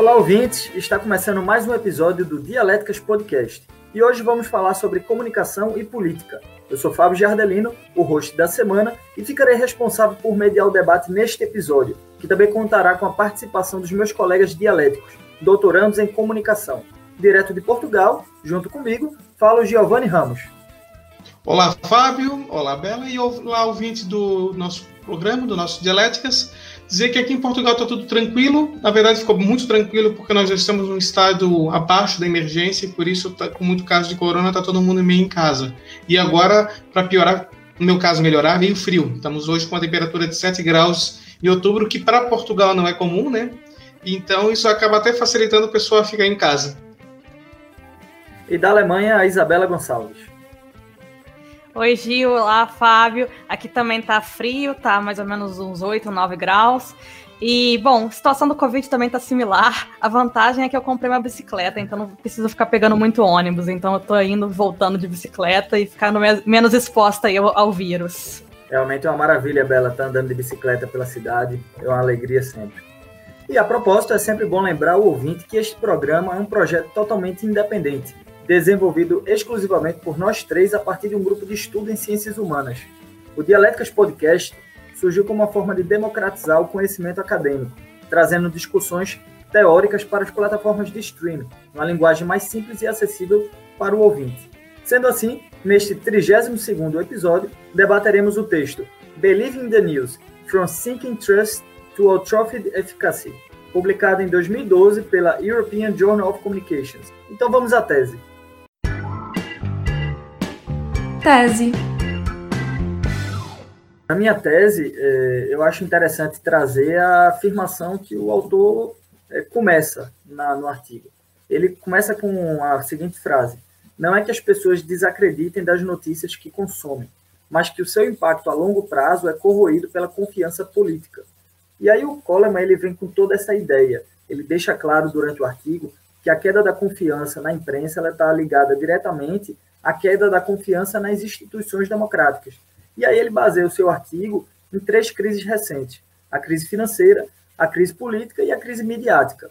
Olá, ouvintes! Está começando mais um episódio do Dialéticas Podcast. E hoje vamos falar sobre comunicação e política. Eu sou Fábio Giardelino, o host da semana, e ficarei responsável por mediar o debate neste episódio, que também contará com a participação dos meus colegas dialéticos, doutorandos em comunicação. Direto de Portugal, junto comigo, fala o Giovanni Ramos. Olá, Fábio. Olá, Bela. E olá, ouvinte do nosso programa, do nosso Dialéticas. Dizer que aqui em Portugal está tudo tranquilo. Na verdade, ficou muito tranquilo porque nós já estamos num estado abaixo da emergência e por isso, tá, com muito caso de corona, está todo mundo meio em casa. E agora, para piorar, no meu caso melhorar, veio frio. Estamos hoje com uma temperatura de 7 graus em outubro, que para Portugal não é comum, né? Então isso acaba até facilitando a pessoa a ficar em casa. E da Alemanha, a Isabela Gonçalves. Oi, Gil. Olá, Fábio. Aqui também tá frio, tá mais ou menos uns 8, 9 graus. E, bom, a situação do Covid também tá similar. A vantagem é que eu comprei uma bicicleta, então não preciso ficar pegando muito ônibus. Então eu tô indo, voltando de bicicleta e ficando menos exposta aí ao, ao vírus. Realmente é uma maravilha, Bela, tá andando de bicicleta pela cidade. É uma alegria sempre. E a propósito, é sempre bom lembrar o ouvinte que este programa é um projeto totalmente independente desenvolvido exclusivamente por nós três a partir de um grupo de estudo em ciências humanas. O Dialéticas Podcast surgiu como uma forma de democratizar o conhecimento acadêmico, trazendo discussões teóricas para as plataformas de streaming, uma linguagem mais simples e acessível para o ouvinte. Sendo assim, neste 32º episódio, debateremos o texto Believing the News, From Seeking Trust to Atrophied Efficacy, publicado em 2012 pela European Journal of Communications. Então vamos à tese. Tese. Na minha tese, é, eu acho interessante trazer a afirmação que o autor é, começa no artigo. Ele começa com a seguinte frase: Não é que as pessoas desacreditem das notícias que consomem, mas que o seu impacto a longo prazo é corroído pela confiança política. E aí o Coleman ele vem com toda essa ideia. Ele deixa claro durante o artigo que a queda da confiança na imprensa está ligada diretamente a queda da confiança nas instituições democráticas. E aí ele baseia o seu artigo em três crises recentes: a crise financeira, a crise política e a crise midiática.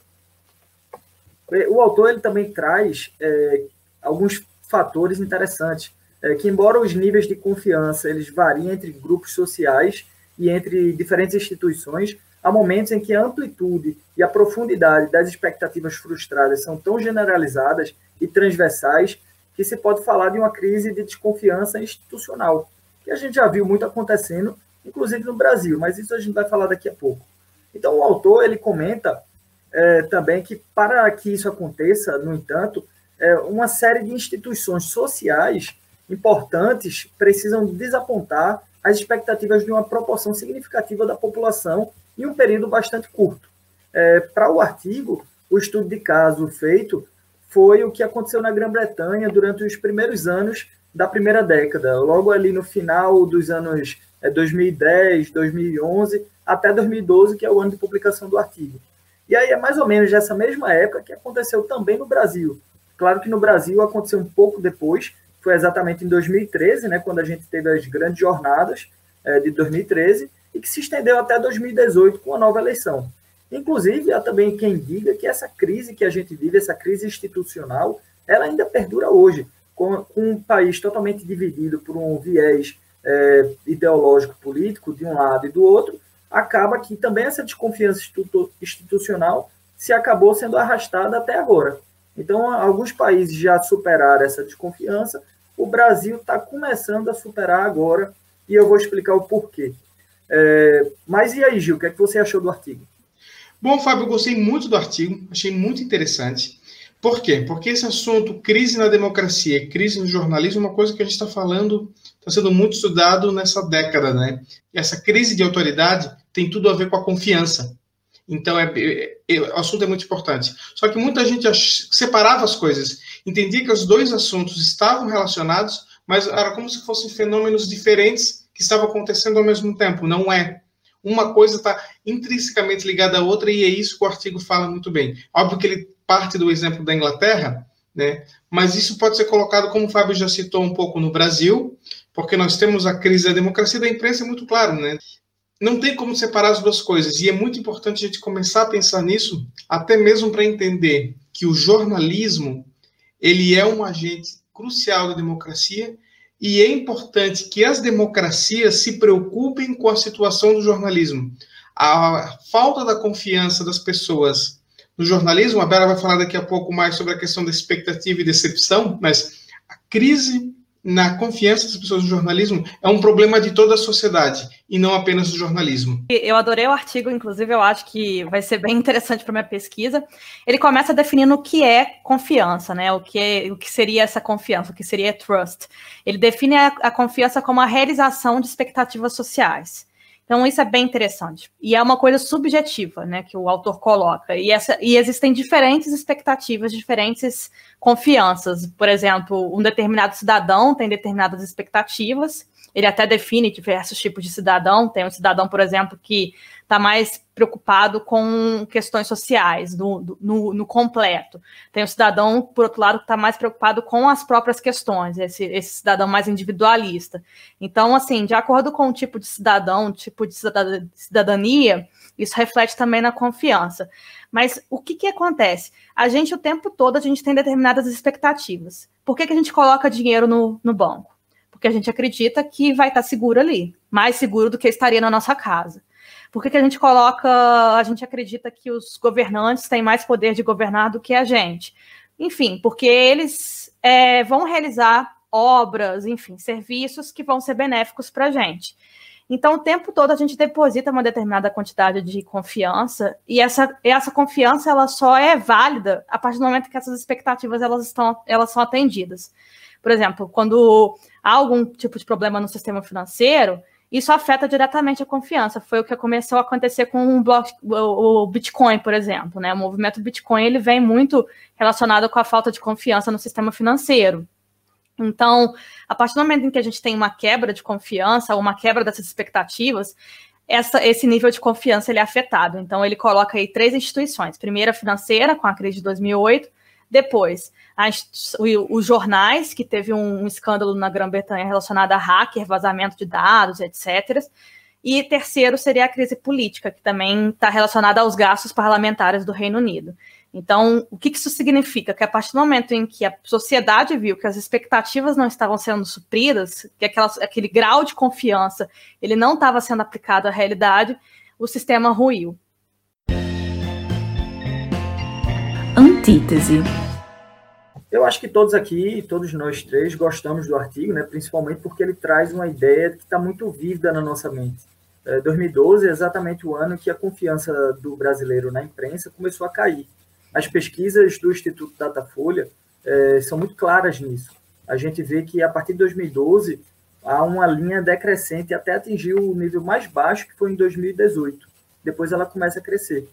O autor ele também traz é, alguns fatores interessantes, é, que embora os níveis de confiança eles variem entre grupos sociais e entre diferentes instituições, há momentos em que a amplitude e a profundidade das expectativas frustradas são tão generalizadas e transversais que se pode falar de uma crise de desconfiança institucional, que a gente já viu muito acontecendo, inclusive no Brasil, mas isso a gente vai falar daqui a pouco. Então, o autor ele comenta é, também que para que isso aconteça, no entanto, é, uma série de instituições sociais importantes precisam desapontar as expectativas de uma proporção significativa da população em um período bastante curto. É, para o artigo, o estudo de caso feito foi o que aconteceu na Grã-Bretanha durante os primeiros anos da primeira década, logo ali no final dos anos 2010, é, 2011, até 2012, que é o ano de publicação do artigo. E aí é mais ou menos dessa mesma época que aconteceu também no Brasil. Claro que no Brasil aconteceu um pouco depois, foi exatamente em 2013, né, quando a gente teve as grandes jornadas é, de 2013, e que se estendeu até 2018 com a nova eleição. Inclusive, há também quem diga que essa crise que a gente vive, essa crise institucional, ela ainda perdura hoje, com, com um país totalmente dividido por um viés é, ideológico político de um lado e do outro, acaba que também essa desconfiança institucional se acabou sendo arrastada até agora. Então, alguns países já superaram essa desconfiança, o Brasil está começando a superar agora, e eu vou explicar o porquê. É, mas e aí, Gil, o que, é que você achou do artigo? Bom, Fábio, eu gostei muito do artigo, achei muito interessante. Por quê? Porque esse assunto, crise na democracia, crise no jornalismo, é uma coisa que a gente está falando, está sendo muito estudado nessa década, né? Essa crise de autoridade tem tudo a ver com a confiança. Então, é, é, é, o assunto é muito importante. Só que muita gente separava as coisas, entendia que os dois assuntos estavam relacionados, mas era como se fossem fenômenos diferentes que estavam acontecendo ao mesmo tempo. Não é uma coisa está intrinsecamente ligada à outra, e é isso que o artigo fala muito bem. Óbvio que ele parte do exemplo da Inglaterra, né? mas isso pode ser colocado, como o Fábio já citou um pouco, no Brasil, porque nós temos a crise da democracia da imprensa, é muito claro, né? não tem como separar as duas coisas. E é muito importante a gente começar a pensar nisso, até mesmo para entender que o jornalismo ele é um agente crucial da democracia e é importante que as democracias se preocupem com a situação do jornalismo. A falta da confiança das pessoas no jornalismo, a Bela vai falar daqui a pouco mais sobre a questão da expectativa e decepção, mas a crise na confiança das pessoas no jornalismo é um problema de toda a sociedade e não apenas do jornalismo. Eu adorei o artigo, inclusive eu acho que vai ser bem interessante para minha pesquisa. Ele começa definindo o que é confiança, né? O que é, o que seria essa confiança, o que seria trust. Ele define a, a confiança como a realização de expectativas sociais. Então, isso é bem interessante. E é uma coisa subjetiva, né, que o autor coloca. E, essa, e existem diferentes expectativas, diferentes confianças. Por exemplo, um determinado cidadão tem determinadas expectativas, ele até define diversos tipos de cidadão. Tem um cidadão, por exemplo, que está mais preocupado com questões sociais, no, no, no, completo. Tem o cidadão, por outro lado, que está mais preocupado com as próprias questões, esse, esse, cidadão mais individualista. Então, assim, de acordo com o tipo de cidadão, tipo de cidadania, isso reflete também na confiança. Mas o que, que acontece? A gente, o tempo todo, a gente tem determinadas expectativas. Por que, que a gente coloca dinheiro no, no banco? Porque a gente acredita que vai estar seguro ali, mais seguro do que estaria na nossa casa. Por que, que a gente coloca, a gente acredita que os governantes têm mais poder de governar do que a gente? Enfim, porque eles é, vão realizar obras, enfim, serviços que vão ser benéficos para a gente. Então, o tempo todo a gente deposita uma determinada quantidade de confiança e essa, essa confiança ela só é válida a partir do momento que essas expectativas elas estão elas são atendidas. Por exemplo, quando há algum tipo de problema no sistema financeiro, isso afeta diretamente a confiança. Foi o que começou a acontecer com o, bloco, o Bitcoin, por exemplo. Né? O movimento Bitcoin ele vem muito relacionado com a falta de confiança no sistema financeiro. Então, a partir do momento em que a gente tem uma quebra de confiança, uma quebra dessas expectativas, essa, esse nível de confiança ele é afetado. Então, ele coloca aí três instituições. Primeira, financeira, com a crise de 2008. Depois, os jornais, que teve um, um escândalo na Grã-Bretanha relacionado a hacker, vazamento de dados, etc. E terceiro seria a crise política, que também está relacionada aos gastos parlamentares do Reino Unido. Então, o que isso significa? Que a partir do momento em que a sociedade viu que as expectativas não estavam sendo supridas, que aquela, aquele grau de confiança ele não estava sendo aplicado à realidade, o sistema ruiu. Antítese. Eu acho que todos aqui, todos nós três, gostamos do artigo, né? principalmente porque ele traz uma ideia que está muito vívida na nossa mente. É, 2012 é exatamente o ano que a confiança do brasileiro na imprensa começou a cair. As pesquisas do Instituto Datafolha é, são muito claras nisso. A gente vê que a partir de 2012 há uma linha decrescente até atingir o nível mais baixo, que foi em 2018. Depois ela começa a crescer.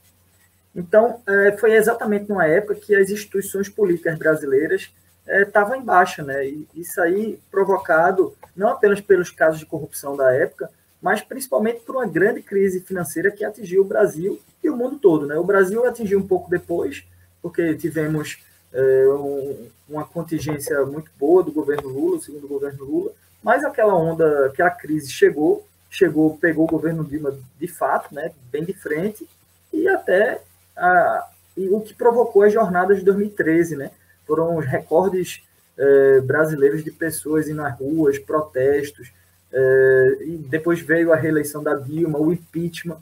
Então, é, foi exatamente numa época que as instituições políticas brasileiras estavam é, em baixa, né? E isso aí provocado não apenas pelos casos de corrupção da época, mas principalmente por uma grande crise financeira que atingiu o Brasil e o mundo todo, né? O Brasil atingiu um pouco depois, porque tivemos é, um, uma contingência muito boa do governo Lula, segundo o governo Lula, mas aquela onda, aquela crise chegou, chegou, pegou o governo Dilma de fato, né? Bem de frente e até a, e o que provocou as jornadas de 2013, né? Foram os recordes é, brasileiros de pessoas indo nas ruas, protestos, é, e depois veio a reeleição da Dilma, o impeachment.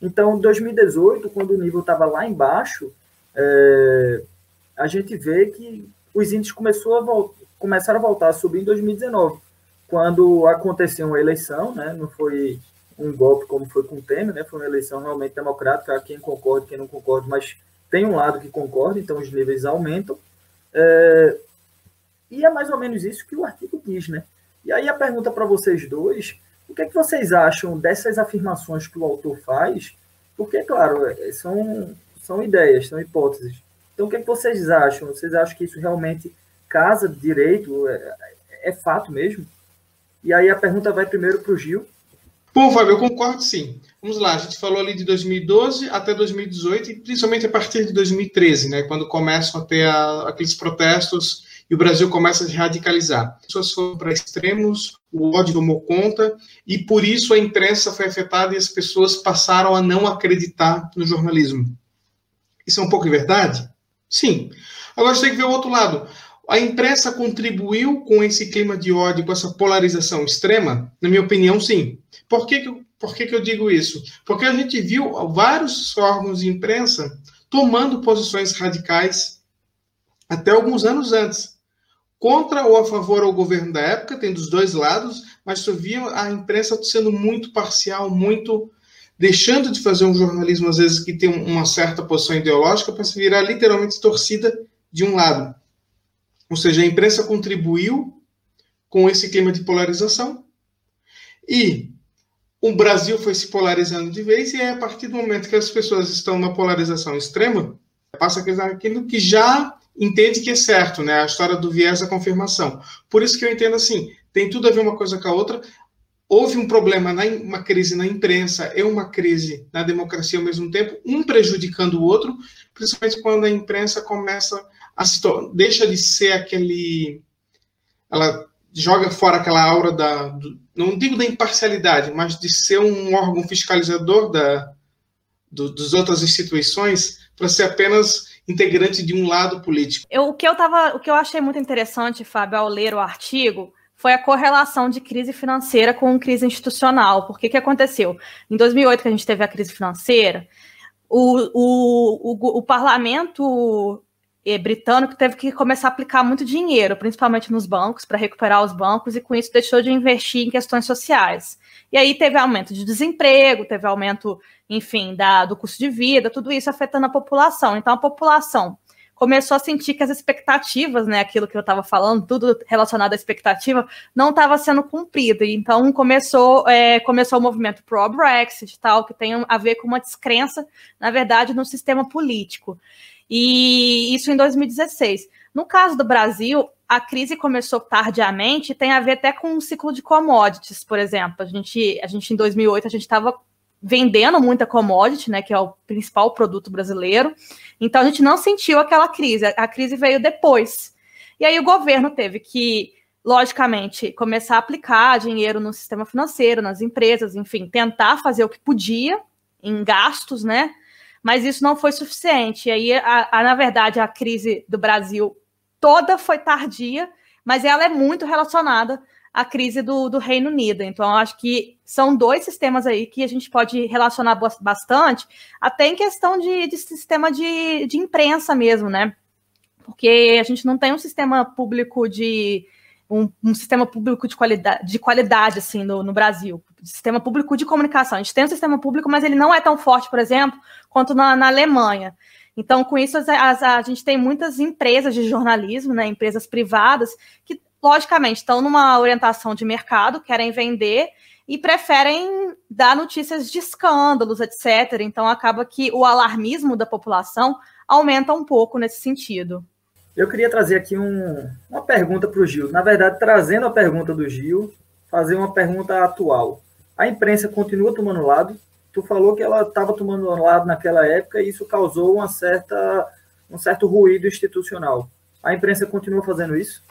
Então, 2018, quando o nível estava lá embaixo, é, a gente vê que os índices começou a começaram a voltar a subir em 2019, quando aconteceu uma eleição, né? Não foi um golpe como foi com o Temer, né? Foi uma eleição realmente democrática, quem concorde, quem não concorde, mas tem um lado que concorda, então os níveis aumentam. É, e é mais ou menos isso que o artigo diz, né? E aí a pergunta para vocês dois, o que, é que vocês acham dessas afirmações que o autor faz? Porque, claro, é, são, são ideias, são hipóteses. Então, o que, é que vocês acham? Vocês acham que isso realmente casa direito? É, é fato mesmo? E aí a pergunta vai primeiro para o Gil, Bom, Fábio, eu concordo sim. Vamos lá, a gente falou ali de 2012 até 2018 e principalmente a partir de 2013, né, quando começam a ter a, aqueles protestos e o Brasil começa a se radicalizar. As pessoas foram para extremos, o ódio tomou conta, e por isso a imprensa foi afetada e as pessoas passaram a não acreditar no jornalismo. Isso é um pouco de verdade? Sim. Agora você tem que ver o outro lado. A imprensa contribuiu com esse clima de ódio, com essa polarização extrema? Na minha opinião, sim. Por que, que, por que, que eu digo isso? Porque a gente viu vários órgãos de imprensa tomando posições radicais até alguns anos antes. Contra ou a favor ao governo da época, tem dos dois lados, mas tu via a imprensa sendo muito parcial, muito deixando de fazer um jornalismo, às vezes, que tem uma certa posição ideológica, para se virar literalmente torcida de um lado. Ou seja, a imprensa contribuiu com esse clima de polarização e o Brasil foi se polarizando de vez, e é a partir do momento que as pessoas estão na polarização extrema, passa a acreditar aquilo que já entende que é certo, né? A história do viés da confirmação. Por isso que eu entendo assim, tem tudo a ver uma coisa com a outra. Houve um problema, na, uma crise na imprensa e uma crise na democracia ao mesmo tempo, um prejudicando o outro, principalmente quando a imprensa começa a se deixa de ser aquele, ela joga fora aquela aura da, do, não digo da imparcialidade, mas de ser um órgão fiscalizador da, do, das outras instituições para ser apenas integrante de um lado político. Eu, o, que eu tava, o que eu achei muito interessante, Fábio, ao ler o artigo, foi a correlação de crise financeira com crise institucional. Porque que aconteceu? Em 2008, que a gente teve a crise financeira, o, o, o, o parlamento eh, britânico teve que começar a aplicar muito dinheiro, principalmente nos bancos, para recuperar os bancos, e com isso deixou de investir em questões sociais. E aí teve aumento de desemprego, teve aumento, enfim, da, do custo de vida, tudo isso afetando a população. Então a população começou a sentir que as expectativas, né, aquilo que eu estava falando, tudo relacionado à expectativa, não estava sendo cumprido. Então começou, é, começou o movimento pro-Brexit, tal, que tem a ver com uma descrença, na verdade, no sistema político. E isso em 2016. No caso do Brasil, a crise começou tardiamente, tem a ver até com o ciclo de commodities, por exemplo. A gente, a gente em 2008 a gente estava vendendo muita commodity, né, que é o principal produto brasileiro. Então a gente não sentiu aquela crise. A crise veio depois. E aí o governo teve que, logicamente, começar a aplicar dinheiro no sistema financeiro, nas empresas, enfim, tentar fazer o que podia em gastos, né? mas isso não foi suficiente. E aí, a, a, na verdade, a crise do Brasil toda foi tardia, mas ela é muito relacionada à crise do, do Reino Unido. Então, acho que são dois sistemas aí que a gente pode relacionar bastante, até em questão de, de sistema de, de imprensa mesmo, né? Porque a gente não tem um sistema público de um, um, sistema público de qualidade, de qualidade assim no, no, Brasil, sistema público de comunicação. A gente tem um sistema público, mas ele não é tão forte, por exemplo, quanto na, na Alemanha. Então, com isso, as, as, a gente tem muitas empresas de jornalismo, né, empresas privadas, que, logicamente, estão numa orientação de mercado, querem vender e preferem dar notícias de escândalos, etc. Então, acaba que o alarmismo da população aumenta um pouco nesse sentido. Eu queria trazer aqui um, uma pergunta para o Gil. Na verdade, trazendo a pergunta do Gil, fazer uma pergunta atual. A imprensa continua tomando lado? Tu falou que ela estava tomando lado naquela época e isso causou uma certa, um certo ruído institucional. A imprensa continua fazendo isso?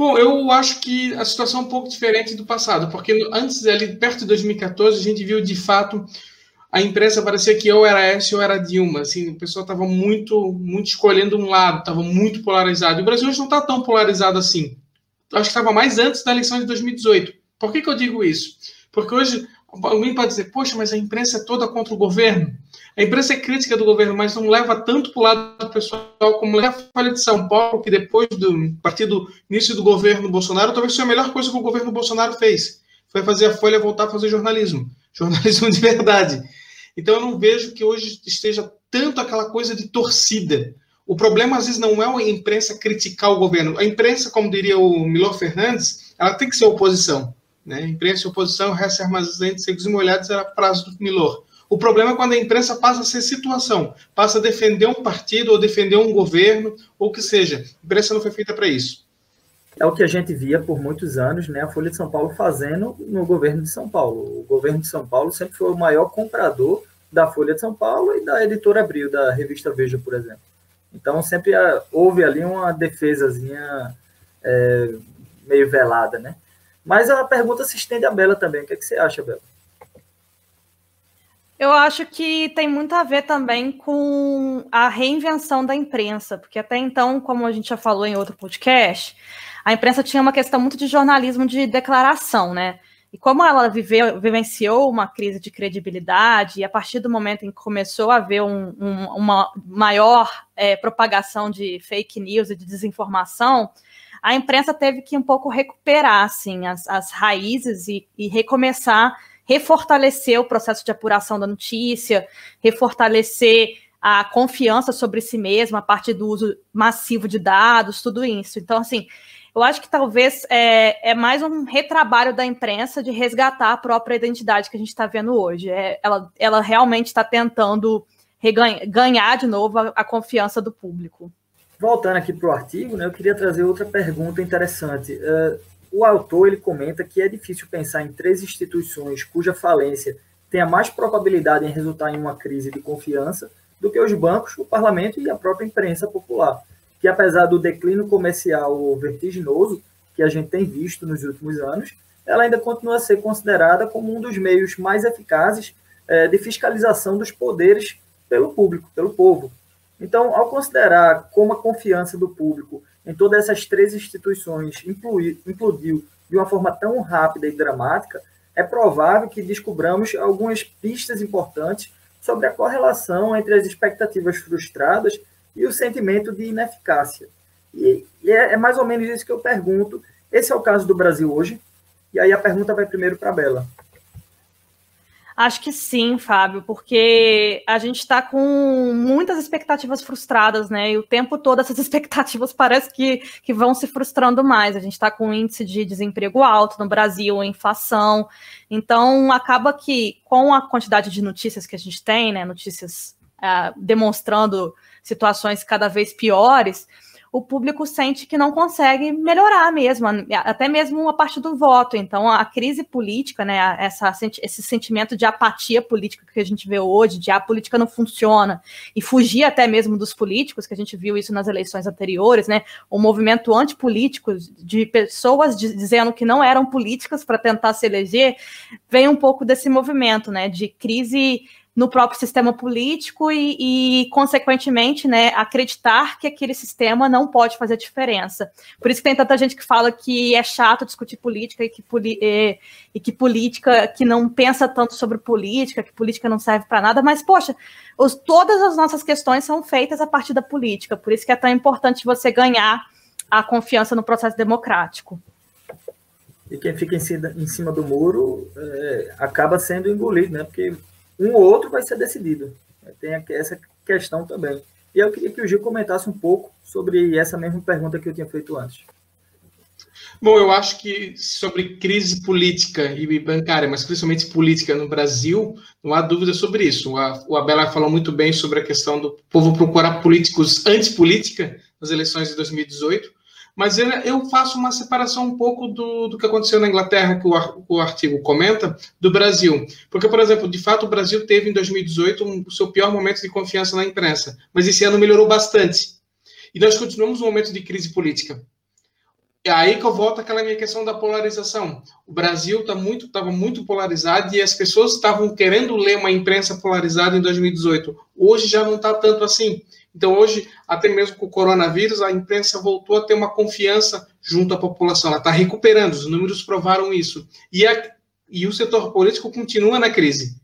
Bom, eu acho que a situação é um pouco diferente do passado, porque antes ali, perto de 2014, a gente viu de fato a imprensa parecia que ou era essa ou era Dilma. Assim, o pessoal estava muito, muito escolhendo um lado, estava muito polarizado. E o Brasil hoje não está tão polarizado assim. Acho que estava mais antes da eleição de 2018. Por que, que eu digo isso? Porque hoje alguém pode dizer, poxa, mas a imprensa é toda contra o governo. A imprensa é crítica do governo, mas não leva tanto para o lado do pessoal como leva a Folha de São Paulo, que depois do partir do início do governo Bolsonaro, talvez seja a melhor coisa que o governo Bolsonaro fez. Foi fazer a Folha voltar a fazer jornalismo. Jornalismo de verdade. Então eu não vejo que hoje esteja tanto aquela coisa de torcida. O problema às vezes não é a imprensa criticar o governo. A imprensa, como diria o Milor Fernandes, ela tem que ser oposição. Né? Imprensa e oposição, resta armazém secos e molhados, era a frase do Milor. O problema é quando a imprensa passa a ser situação, passa a defender um partido ou defender um governo, ou que seja. A imprensa não foi feita para isso. É o que a gente via por muitos anos, né, a Folha de São Paulo fazendo no governo de São Paulo. O governo de São Paulo sempre foi o maior comprador da Folha de São Paulo e da editora Abril, da revista Veja, por exemplo. Então sempre ah, houve ali uma defesazinha é, meio velada, né? Mas a pergunta se estende a Bela também. O que, é que você acha, Bela? Eu acho que tem muito a ver também com a reinvenção da imprensa, porque até então, como a gente já falou em outro podcast, a imprensa tinha uma questão muito de jornalismo de declaração, né? E como ela viveu, vivenciou uma crise de credibilidade, e a partir do momento em que começou a haver um, um, uma maior é, propagação de fake news e de desinformação, a imprensa teve que um pouco recuperar assim, as, as raízes e, e recomeçar refortalecer o processo de apuração da notícia, refortalecer a confiança sobre si mesma a partir do uso massivo de dados, tudo isso. Então, assim, eu acho que talvez é, é mais um retrabalho da imprensa de resgatar a própria identidade que a gente está vendo hoje. É, ela, ela realmente está tentando ganhar de novo a, a, confiança do público. Voltando aqui para o artigo, né, eu queria trazer outra pergunta interessante. Uh, o autor ele comenta que é difícil pensar em três instituições cuja falência tenha mais probabilidade em resultar em uma crise de confiança do que os bancos, o parlamento e a própria imprensa popular, que apesar do declínio comercial vertiginoso que a gente tem visto nos últimos anos, ela ainda continua a ser considerada como um dos meios mais eficazes é, de fiscalização dos poderes pelo público, pelo povo. Então, ao considerar como a confiança do público em todas essas três instituições implodiu de uma forma tão rápida e dramática, é provável que descobramos algumas pistas importantes sobre a correlação entre as expectativas frustradas e o sentimento de ineficácia. E, é, é, mais ou menos isso que eu pergunto. Esse é o caso do Brasil hoje. E aí a pergunta vai primeiro para a Bela. Acho que sim, Fábio, porque a gente está com muitas expectativas frustradas, né? E o tempo todo essas expectativas parece que, que vão se frustrando mais. A gente está com um índice de desemprego alto no Brasil, inflação. Então, acaba que com a quantidade de notícias que a gente tem, né? Notícias uh, demonstrando situações cada vez piores o público sente que não consegue melhorar mesmo, até mesmo a parte do voto. Então, a crise política, né, essa, esse sentimento de apatia política que a gente vê hoje, de a política não funciona, e fugir até mesmo dos políticos, que a gente viu isso nas eleições anteriores, né, o movimento antipolítico de pessoas dizendo que não eram políticas para tentar se eleger, vem um pouco desse movimento, né, de crise no próprio sistema político e, e, consequentemente, né, acreditar que aquele sistema não pode fazer diferença. Por isso que tem tanta gente que fala que é chato discutir política e que, e, e que política que não pensa tanto sobre política, que política não serve para nada, mas, poxa, os, todas as nossas questões são feitas a partir da política, por isso que é tão importante você ganhar a confiança no processo democrático. E quem fica em cima, do muro é, acaba sendo engolido, né? Porque um ou outro vai ser decidido. Tem essa questão também. E eu queria que o Gil comentasse um pouco sobre essa mesma pergunta que eu tinha feito antes. Bom, eu acho que sobre crise política e bancária, mas principalmente política no Brasil, não há dúvida sobre isso. O Abela falou muito bem sobre a questão do povo procurar políticos antipolítica nas eleições de 2018. Mas eu faço uma separação um pouco do, do que aconteceu na Inglaterra, que o, artigo comenta, do Brasil. Porque, por exemplo, de fato, o Brasil teve em 2018 um, o seu pior momento de confiança na imprensa, mas esse ano melhorou bastante. E nós continuamos um momento de crise política. É aí que eu volto àquela minha questão da polarização. O Brasil tá muito, estava muito polarizado e as pessoas estavam querendo ler uma imprensa polarizada em 2018. Hoje já não está tanto assim. Então, hoje, até mesmo com o coronavírus, a imprensa voltou a ter uma confiança junto à população. Ela está recuperando, os números provaram isso. E, a, e o setor político continua na crise.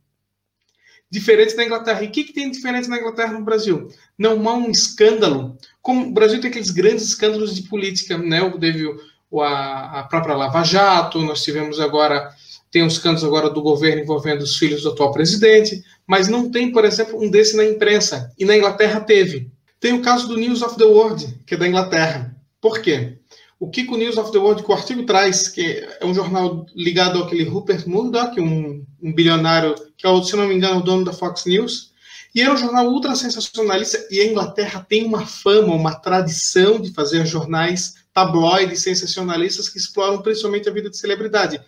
Diferente da Inglaterra. E o que, que tem diferente na Inglaterra no Brasil? Não há um escândalo. Como o Brasil tem aqueles grandes escândalos de política, né? Teve a, a própria Lava Jato, nós tivemos agora tem os cantos agora do governo envolvendo os filhos do atual presidente, mas não tem, por exemplo, um desse na imprensa. E na Inglaterra teve. Tem o caso do News of the World, que é da Inglaterra. Por quê? O que o News of the World, que o artigo traz, que é um jornal ligado àquele Rupert Murdoch, um, um bilionário, que é, se não me engano, o dono da Fox News, e era um jornal ultra sensacionalista, e a Inglaterra tem uma fama, uma tradição de fazer jornais tabloides sensacionalistas que exploram principalmente a vida de celebridade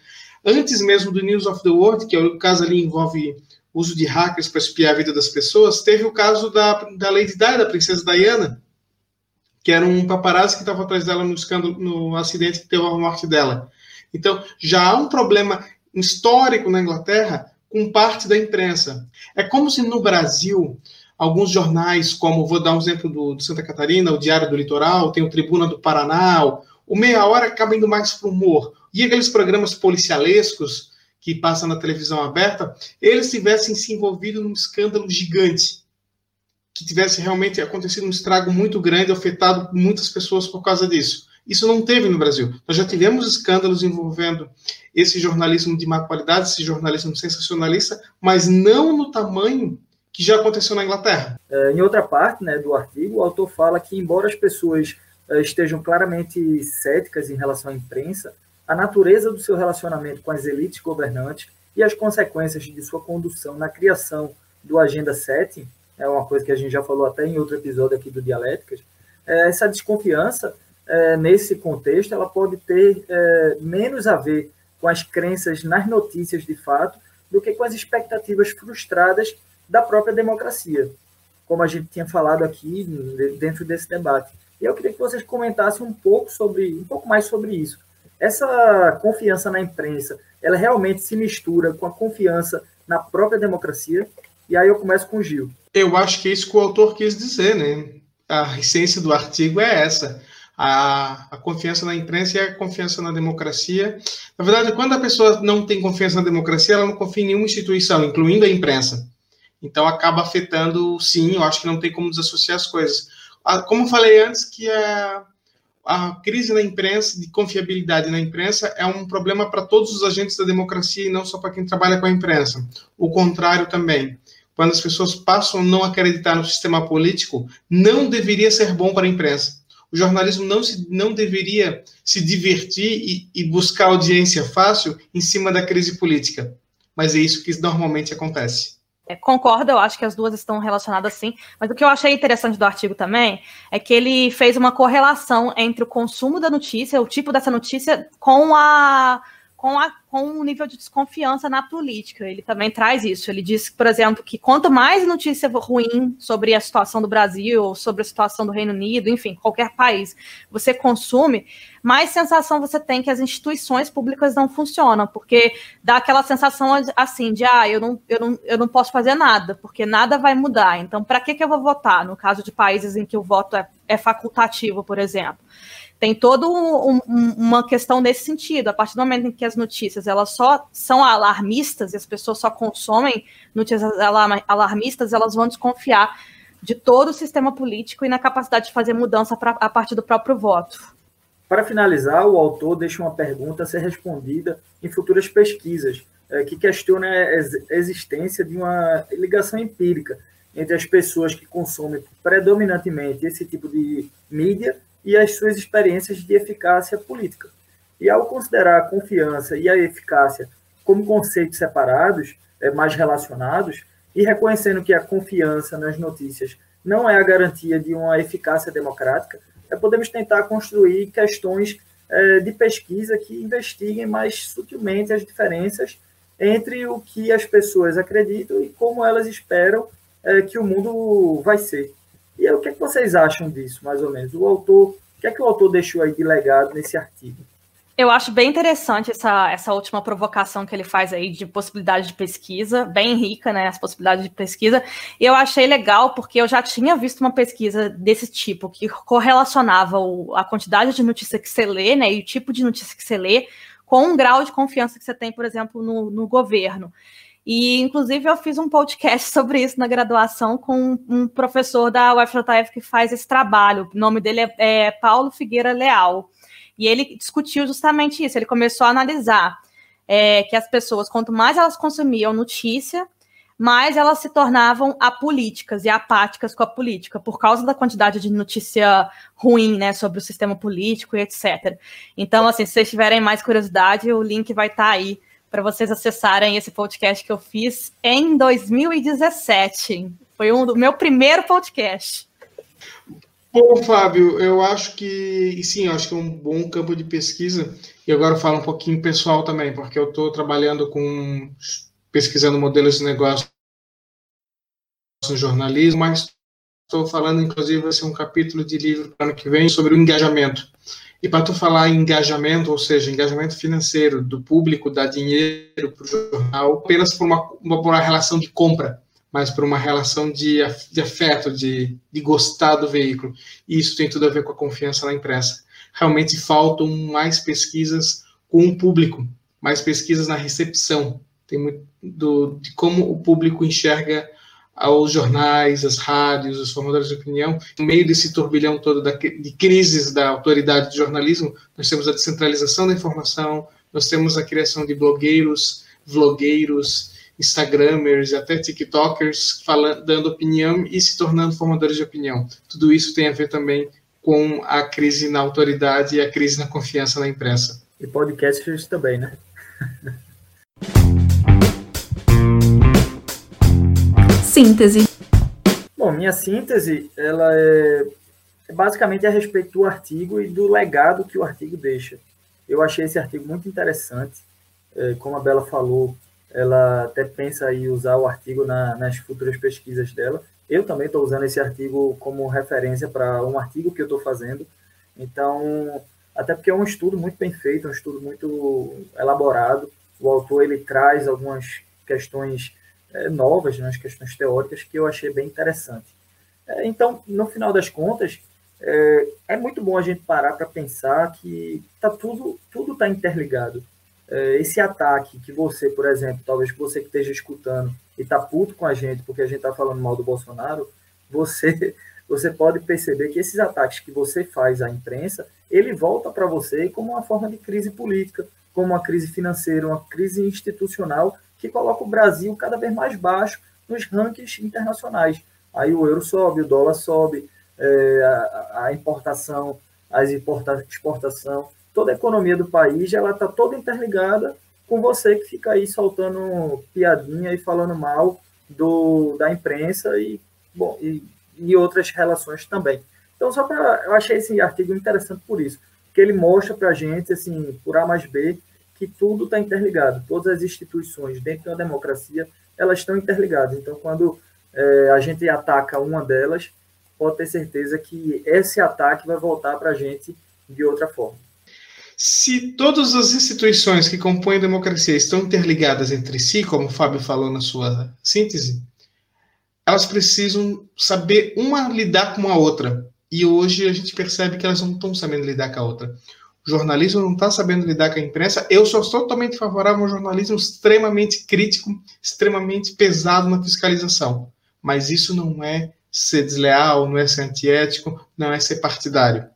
antes mesmo do News of the World, que é o caso ali envolve uso de hackers para espiar a vida das pessoas, teve o caso da, da Lady Di, da princesa Diana, que era um paparazzi que estava atrás dela no escândalo, no acidente que teve a morte dela. Então, já há um problema histórico na Inglaterra com parte da imprensa. É como se no Brasil alguns jornais, como vou dar um exemplo do, do, Santa Catarina, o Diário do Litoral, tem o Tribuna do Paraná, o Meia Hora acaba indo mais para o humor. E aqueles programas policialescos que passam na televisão aberta, eles tivessem se envolvido num escândalo gigante, que tivesse realmente acontecido um estrago muito grande, afetado muitas pessoas por causa disso. Isso não teve no Brasil. Nós já tivemos escândalos envolvendo esse jornalismo de má qualidade, esse jornalismo sensacionalista, mas não no tamanho que já aconteceu na Inglaterra. É, em outra parte né, do artigo, o autor fala que, embora as pessoas é, estejam claramente céticas em relação à imprensa, a natureza do seu relacionamento com as elites governantes e as consequências de sua condução na criação do Agenda 7, é uma coisa que a gente já falou até em outro episódio aqui do Dialéticas, é, essa desconfiança é, nesse contexto, ela pode ter é, menos a ver com as crenças nas notícias de fato do que com as expectativas frustradas da própria democracia, como a gente tinha falado aqui dentro desse debate. E eu queria que vocês comentassem um pouco sobre, um pouco mais sobre isso. Essa confiança na imprensa, ela realmente se mistura com a confiança na própria democracia? E aí eu começo com o Gil. Eu acho que é isso que o autor quis dizer, né? A essência do artigo é essa a, a, confiança na imprensa e a confiança na democracia. Na verdade, quando a pessoa não tem confiança na democracia, ela não confia em nenhuma instituição, incluindo a imprensa. Então, acaba afetando, sim, eu acho que não tem como desassociar as coisas. Como eu falei antes, que a, a crise na imprensa, de confiabilidade na imprensa, é um problema para todos os agentes da democracia e não só para quem trabalha com a imprensa. O contrário também. Quando as pessoas passam a não acreditar no sistema político, não deveria ser bom para a imprensa o jornalismo não, se, não deveria se divertir e, e buscar audiência fácil em cima da crise política. Mas é isso que normalmente acontece. É, concordo, eu acho que as duas estão relacionadas sim, mas o que eu achei interessante do artigo também é que ele fez uma correlação entre o consumo da notícia, o tipo dessa notícia, com a com, a, com um nível de desconfiança na política. Ele também traz isso. Ele diz, por exemplo, que quanto mais notícia ruim sobre a situação do Brasil, sobre a situação do Reino Unido, enfim, qualquer país, você consome, mais sensação você tem que as instituições públicas não funcionam, porque dá aquela sensação assim de, ah, eu não, eu não, eu não posso fazer nada, porque nada vai mudar. Então, para que, que eu vou votar? No caso de países em que o voto é, é facultativo, por exemplo tem toda um, um, uma questão nesse sentido. A partir do momento em que as notícias elas só são alarmistas e as pessoas só consomem notícias alarmistas, elas vão desconfiar de todo o sistema político e na capacidade de fazer mudança pra, a partir do próprio voto. Para finalizar, o autor deixa uma pergunta a ser respondida em futuras pesquisas, é, que questiona a existência de uma ligação empírica entre as pessoas que consomem predominantemente esse tipo de mídia e as suas experiências de eficácia política. E ao considerar a confiança e a eficácia como conceitos separados, é, mais relacionados, e reconhecendo que a confiança nas notícias não é a garantia de uma eficácia democrática, é, podemos tentar construir questões é, de pesquisa que investiguem mais sutilmente as diferenças entre o que as pessoas acreditam e como elas esperam que o mundo vai ser. E aí, o que, é que vocês acham disso, mais ou menos? O autor, o que é que o autor deixou aí de legado nesse artigo? Eu acho bem interessante essa, essa última provocação que ele faz aí de possibilidade de pesquisa, bem rica, né, as possibilidades de pesquisa. E eu achei legal porque eu já tinha visto uma pesquisa desse tipo, que correlacionava o, a quantidade de notícia que você lê, né, e o tipo de notícia que você lê, com um grau de confiança que você tem, por exemplo, no, no governo. E, inclusive, eu fiz um podcast sobre isso na graduação com um professor da UFJF que faz esse trabalho. O nome dele é, é Paulo Figueira Leal. E ele discutiu justamente isso. Ele começou a analisar é, que as pessoas, quanto mais elas consumiam notícia, mais elas se tornavam apolíticas e apáticas com a política, por causa da quantidade de notícia ruim, né, sobre o sistema político e etc. Então, assim, se vocês tiverem mais curiosidade, o link vai estar tá aí para vocês acessarem esse podcast que eu fiz em 2017. Foi um do meu primeiro podcast. Bom, Fábio, eu acho que sim, eu acho que é um bom campo de pesquisa. E agora eu falo um pouquinho pessoal também, porque eu estou trabalhando com pesquisando modelos de negócio no jornalismo, mas estou falando, inclusive, vai ser um capítulo de livro para ano que vem sobre o engajamento. E para tu falar em engajamento, ou seja, engajamento financeiro do público, dar dinheiro para o jornal, apenas por uma, uma, por uma relação de compra, mas por uma relação de, de afeto, de, de gostar do veículo. E isso tem tudo a ver com a confiança na imprensa. Realmente faltam mais pesquisas com o público, mais pesquisas na recepção. Tem muito do, de como o público enxerga aos jornais, às rádios, os formadores de opinião. No meio desse turbilhão todo da, de crises da autoridade de jornalismo, nós temos a descentralização da informação, nós temos a criação de blogueiros, vlogueiros, instagramers até tiktokers falando, dando opinião e se tornando formadores de opinião. Tudo isso tem a ver também com a crise na autoridade e a crise na confiança na imprensa. E podcasts também, né? Síntese. Bom, minha síntese, ela é, é basicamente a respeito do artigo e do legado que o artigo deixa. Eu achei esse artigo muito interessante. É, como a Bela falou, ela até pensa aí usar o artigo na, nas futuras pesquisas dela. Eu também estou usando esse artigo como referência para um artigo que eu estou fazendo. Então, até porque é um estudo muito bem feito, um estudo muito elaborado. O autor ele traz algumas questões é, novas, né, as questões teóricas, que eu achei bem interessante. É, então, no final das contas, é, é muito bom a gente parar para pensar que tá tudo tudo está interligado. É, esse ataque que você, por exemplo, talvez você que esteja escutando e está puto com a gente porque a gente está falando mal do Bolsonaro, você você pode perceber que esses ataques que você faz à imprensa, ele volta para você como uma forma de crise política, como uma crise financeira, uma crise institucional que coloca o Brasil cada vez mais baixo nos rankings internacionais. Aí o euro sobe, o dólar sobe, é, a, a, importação, as importa, exportação, toda a economia do país ela está toda interligada com você que fica aí soltando piadinha e falando mal do, da imprensa e, bom, e, e outras relações também. Então, só para. Eu achei esse artigo interessante por isso, que ele mostra para a gente, assim, por A mais B, que tudo está interligado. Todas as instituições dentro da democracia elas estão interligadas. Então, quando é, a gente ataca uma delas, pode ter certeza que esse ataque vai voltar para a gente de outra forma. Se todas as instituições que compõem a democracia estão interligadas entre si, como o Fábio falou na sua síntese, elas precisam saber uma lidar com a outra. E hoje a gente percebe que elas não estão sabendo lidar com a outra. Jornalismo não está sabendo lidar com a imprensa. Eu sou totalmente favorável a um jornalismo extremamente crítico, extremamente pesado na fiscalização. Mas isso não é ser desleal, não é ser antiético, não é ser partidário.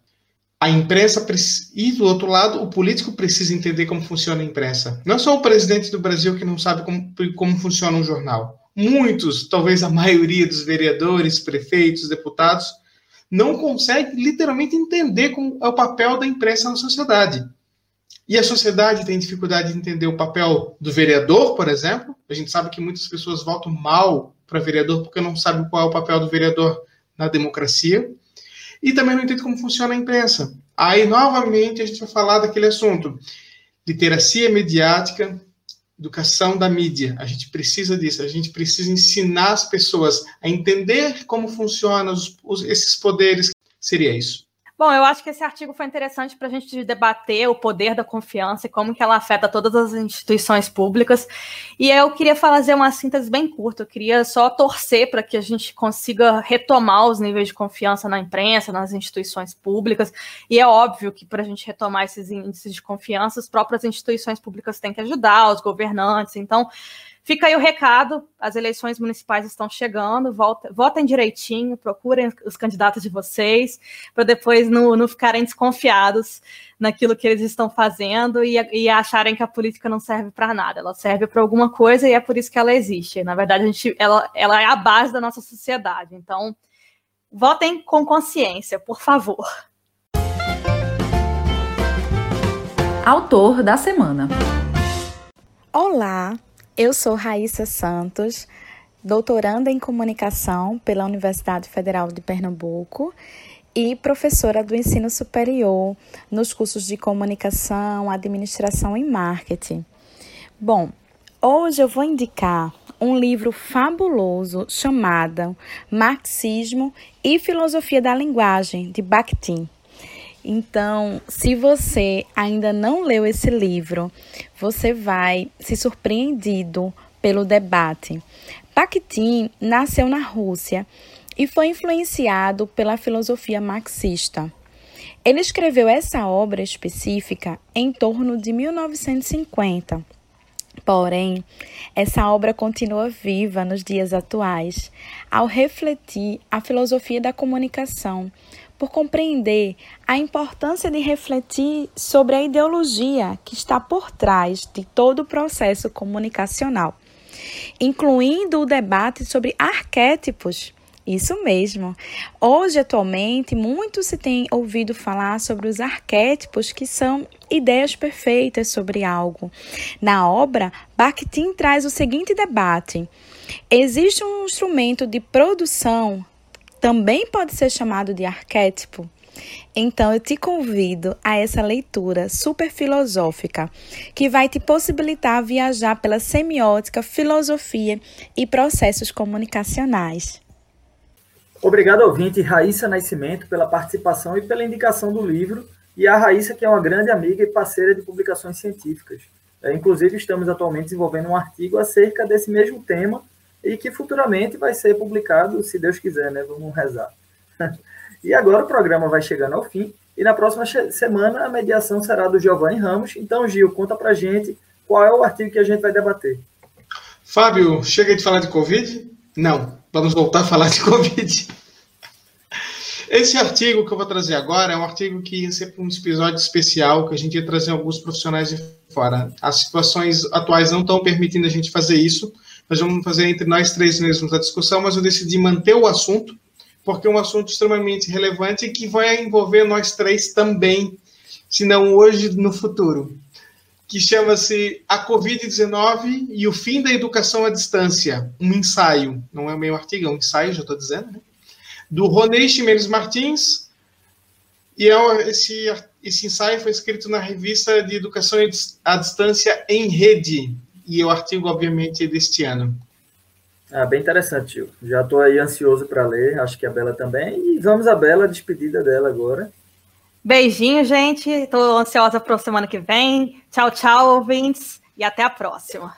A imprensa e do outro lado, o político precisa entender como funciona a imprensa. Não é só o presidente do Brasil que não sabe como, como funciona um jornal. Muitos, talvez a maioria dos vereadores, prefeitos, deputados, não consegue literalmente entender como é o papel da imprensa na sociedade. E a sociedade tem dificuldade de entender o papel do vereador, por exemplo. A gente sabe que muitas pessoas votam mal para vereador porque não sabem qual é o papel do vereador na democracia. E também não entende como funciona a imprensa. Aí, novamente, a gente vai falar daquele assunto: literacia mediática, educação da mídia. A gente precisa disso, a gente precisa ensinar as pessoas a entender como funcionam os, os, esses poderes. Seria isso. Bom, eu acho que esse artigo foi interessante para a gente debater o poder da confiança e como que ela afeta todas as instituições públicas. E eu queria fazer uma síntese bem curta. Eu queria só torcer para que a gente consiga retomar os níveis de confiança na imprensa, nas instituições públicas. E é óbvio que para a gente retomar esses índices de confiança, as próprias instituições públicas têm que ajudar, os governantes. Então, Fica aí o recado: as eleições municipais estão chegando, votem direitinho, procurem os candidatos de vocês, para depois não, não ficarem desconfiados naquilo que eles estão fazendo e, e acharem que a política não serve para nada. Ela serve para alguma coisa e é por isso que ela existe. Na verdade, a gente, ela, ela é a base da nossa sociedade. Então, votem com consciência, por favor. Autor da semana. Olá, eu sou Raíssa Santos, doutoranda em comunicação pela Universidade Federal de Pernambuco e professora do ensino superior nos cursos de comunicação, administração e marketing. Bom, hoje eu vou indicar um livro fabuloso chamado Marxismo e Filosofia da Linguagem, de Bakhtin. Então, se você ainda não leu esse livro, você vai se surpreendido pelo debate. Bakhtin nasceu na Rússia e foi influenciado pela filosofia marxista. Ele escreveu essa obra específica em torno de 1950. Porém, essa obra continua viva nos dias atuais, ao refletir a filosofia da comunicação, por compreender a importância de refletir sobre a ideologia que está por trás de todo o processo comunicacional, incluindo o debate sobre arquétipos isso mesmo. Hoje, atualmente, muito se tem ouvido falar sobre os arquétipos que são ideias perfeitas sobre algo. Na obra, Bakhtin traz o seguinte debate: existe um instrumento de produção, também pode ser chamado de arquétipo. Então eu te convido a essa leitura super filosófica que vai te possibilitar viajar pela semiótica, filosofia e processos comunicacionais. Obrigado, ouvinte Raíssa Nascimento, pela participação e pela indicação do livro, e a Raíssa, que é uma grande amiga e parceira de publicações científicas. É, inclusive, estamos atualmente desenvolvendo um artigo acerca desse mesmo tema e que futuramente vai ser publicado, se Deus quiser, né? Vamos rezar. e agora o programa vai chegando ao fim, e na próxima semana a mediação será do Giovanni Ramos. Então, Gil, conta pra gente qual é o artigo que a gente vai debater. Fábio, chega de falar de Covid? Não. Vamos voltar a falar de Covid. Esse artigo que eu vou trazer agora é um artigo que ia ser um episódio especial que a gente ia trazer alguns profissionais de fora. As situações atuais não estão permitindo a gente fazer isso. Nós vamos fazer entre nós três mesmos a discussão, mas eu decidi manter o assunto, porque é um assunto extremamente relevante e que vai envolver nós três também, se não hoje, no futuro que chama-se A Covid-19 e o Fim da Educação à Distância, um ensaio, não é meio artigo, é um ensaio, já estou dizendo, né? do Ronei Ximenes Martins, e é, esse, esse ensaio foi escrito na revista de Educação à Distância em Rede, e o artigo, obviamente, é deste ano. Ah, bem interessante, tio. Já estou aí ansioso para ler, acho que a Bela também. E vamos à Bela, despedida dela agora. Beijinho, gente. Estou ansiosa para a semana que vem. Tchau, tchau, ouvintes. E até a próxima.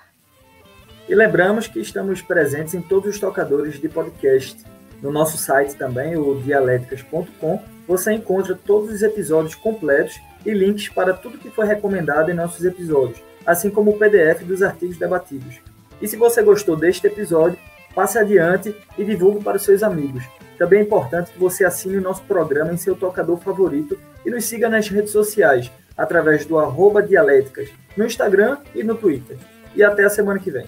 E lembramos que estamos presentes em todos os tocadores de podcast. No nosso site também, o dialéticas.com, você encontra todos os episódios completos e links para tudo que foi recomendado em nossos episódios, assim como o PDF dos artigos debatidos. E se você gostou deste episódio, passe adiante e divulgue para os seus amigos. Também é importante que você assine o nosso programa em seu tocador favorito e nos siga nas redes sociais, através do arroba Dialéticas, no Instagram e no Twitter. E até a semana que vem.